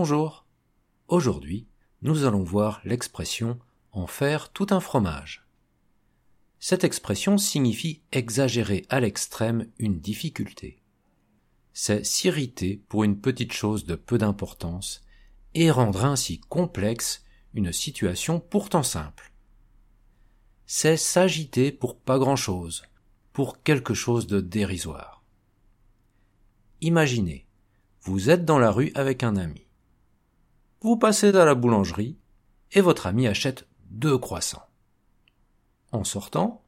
Bonjour. Aujourd'hui, nous allons voir l'expression en faire tout un fromage. Cette expression signifie exagérer à l'extrême une difficulté. C'est s'irriter pour une petite chose de peu d'importance et rendre ainsi complexe une situation pourtant simple. C'est s'agiter pour pas grand-chose, pour quelque chose de dérisoire. Imaginez, vous êtes dans la rue avec un ami. Vous passez à la boulangerie et votre ami achète deux croissants. En sortant,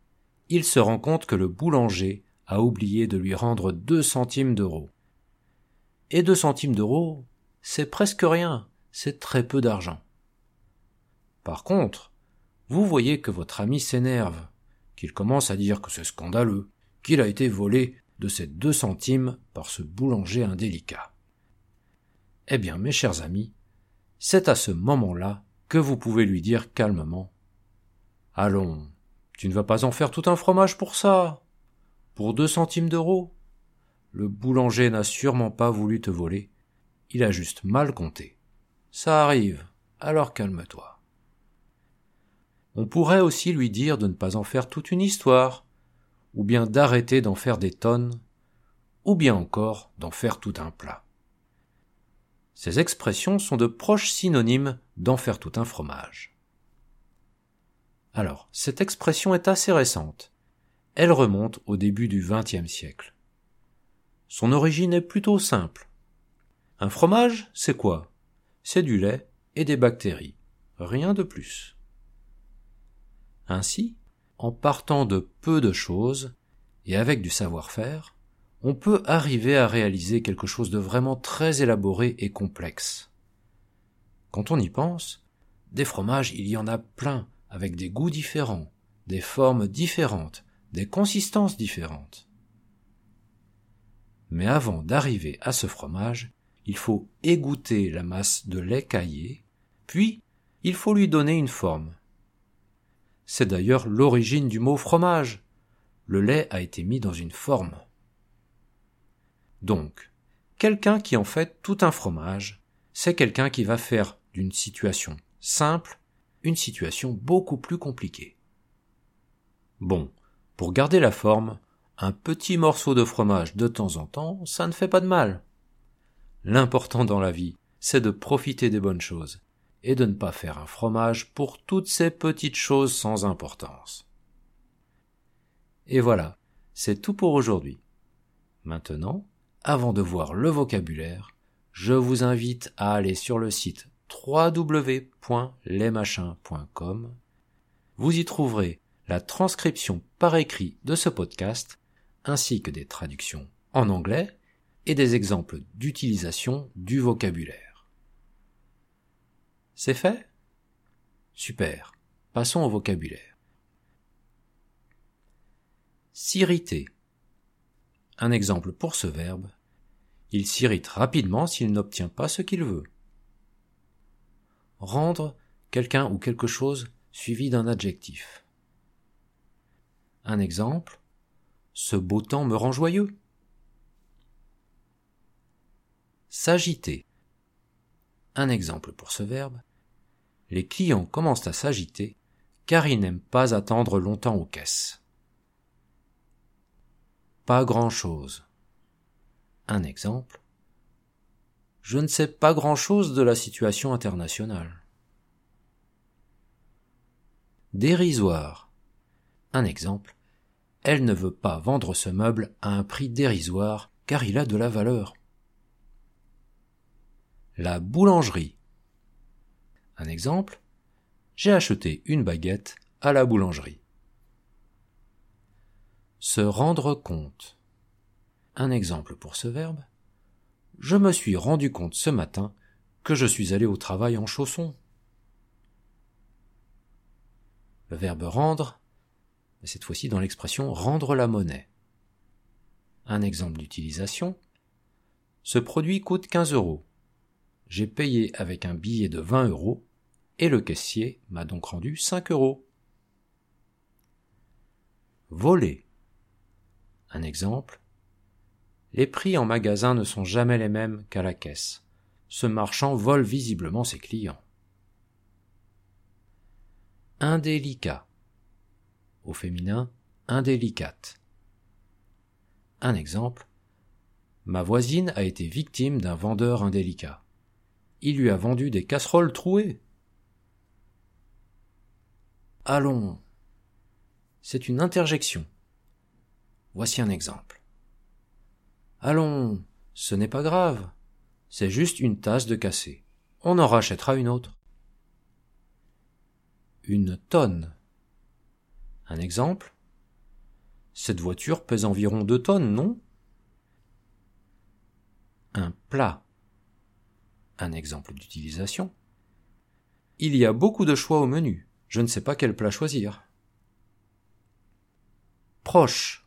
il se rend compte que le boulanger a oublié de lui rendre deux centimes d'euros. Et deux centimes d'euros, c'est presque rien, c'est très peu d'argent. Par contre, vous voyez que votre ami s'énerve, qu'il commence à dire que c'est scandaleux, qu'il a été volé de ces deux centimes par ce boulanger indélicat. Eh bien, mes chers amis, c'est à ce moment-là que vous pouvez lui dire calmement Allons, tu ne vas pas en faire tout un fromage pour ça. Pour deux centimes d'euros. Le boulanger n'a sûrement pas voulu te voler. Il a juste mal compté. Ça arrive, alors calme-toi. On pourrait aussi lui dire de ne pas en faire toute une histoire, ou bien d'arrêter d'en faire des tonnes, ou bien encore d'en faire tout un plat. Ces expressions sont de proches synonymes d'en faire tout un fromage. Alors, cette expression est assez récente. Elle remonte au début du XXe siècle. Son origine est plutôt simple. Un fromage, c'est quoi? C'est du lait et des bactéries. Rien de plus. Ainsi, en partant de peu de choses, et avec du savoir-faire, on peut arriver à réaliser quelque chose de vraiment très élaboré et complexe. Quand on y pense, des fromages il y en a plein, avec des goûts différents, des formes différentes, des consistances différentes. Mais avant d'arriver à ce fromage, il faut égoutter la masse de lait caillé, puis il faut lui donner une forme. C'est d'ailleurs l'origine du mot fromage. Le lait a été mis dans une forme. Donc, quelqu'un qui en fait tout un fromage, c'est quelqu'un qui va faire d'une situation simple une situation beaucoup plus compliquée. Bon, pour garder la forme, un petit morceau de fromage de temps en temps, ça ne fait pas de mal. L'important dans la vie, c'est de profiter des bonnes choses, et de ne pas faire un fromage pour toutes ces petites choses sans importance. Et voilà, c'est tout pour aujourd'hui. Maintenant, avant de voir le vocabulaire, je vous invite à aller sur le site www.lesmachins.com. Vous y trouverez la transcription par écrit de ce podcast, ainsi que des traductions en anglais et des exemples d'utilisation du vocabulaire. C'est fait? Super. Passons au vocabulaire. Un exemple pour ce verbe. Il s'irrite rapidement s'il n'obtient pas ce qu'il veut rendre quelqu'un ou quelque chose suivi d'un adjectif. Un exemple, ce beau temps me rend joyeux. S'agiter. Un exemple pour ce verbe, les clients commencent à s'agiter car ils n'aiment pas attendre longtemps aux caisses. Grand-chose. Un exemple, je ne sais pas grand-chose de la situation internationale. Dérisoire. Un exemple. Elle ne veut pas vendre ce meuble à un prix dérisoire car il a de la valeur. La boulangerie. Un exemple. J'ai acheté une baguette à la boulangerie. Se rendre compte. Un exemple pour ce verbe je me suis rendu compte ce matin que je suis allé au travail en chaussons. Le verbe rendre, cette fois-ci dans l'expression rendre la monnaie. Un exemple d'utilisation. Ce produit coûte 15 euros. J'ai payé avec un billet de 20 euros et le caissier m'a donc rendu 5 euros. Voler. Un exemple. Les prix en magasin ne sont jamais les mêmes qu'à la caisse. Ce marchand vole visiblement ses clients. Indélicat. Au féminin, indélicate. Un exemple. Ma voisine a été victime d'un vendeur indélicat. Il lui a vendu des casseroles trouées. Allons. C'est une interjection. Voici un exemple. Allons, ce n'est pas grave. C'est juste une tasse de cassé. On en rachètera une autre. Une tonne. Un exemple. Cette voiture pèse environ deux tonnes, non? Un plat. Un exemple d'utilisation. Il y a beaucoup de choix au menu. Je ne sais pas quel plat choisir. Proche.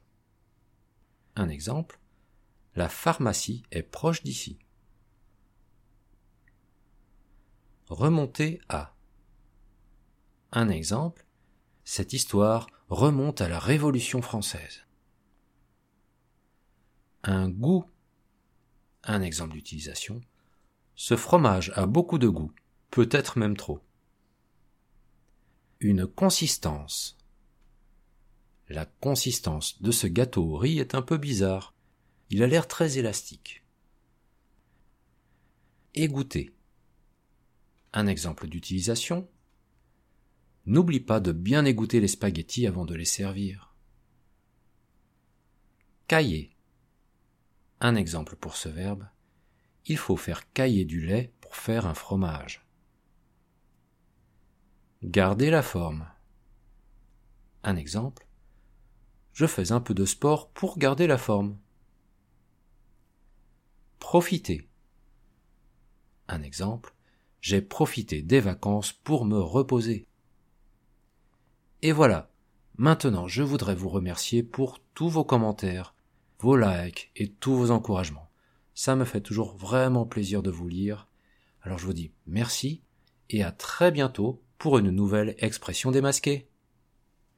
Un exemple. La pharmacie est proche d'ici. Remonter à. Un exemple. Cette histoire remonte à la Révolution française. Un goût. Un exemple d'utilisation. Ce fromage a beaucoup de goût, peut-être même trop. Une consistance. La consistance de ce gâteau au riz est un peu bizarre. Il a l'air très élastique. Égoutter. Un exemple d'utilisation. N'oublie pas de bien égoutter les spaghettis avant de les servir. Cailler. Un exemple pour ce verbe. Il faut faire cailler du lait pour faire un fromage. Garder la forme. Un exemple. Je fais un peu de sport pour garder la forme. Profiter. Un exemple. J'ai profité des vacances pour me reposer. Et voilà. Maintenant, je voudrais vous remercier pour tous vos commentaires, vos likes et tous vos encouragements. Ça me fait toujours vraiment plaisir de vous lire. Alors je vous dis merci et à très bientôt pour une nouvelle expression démasquée.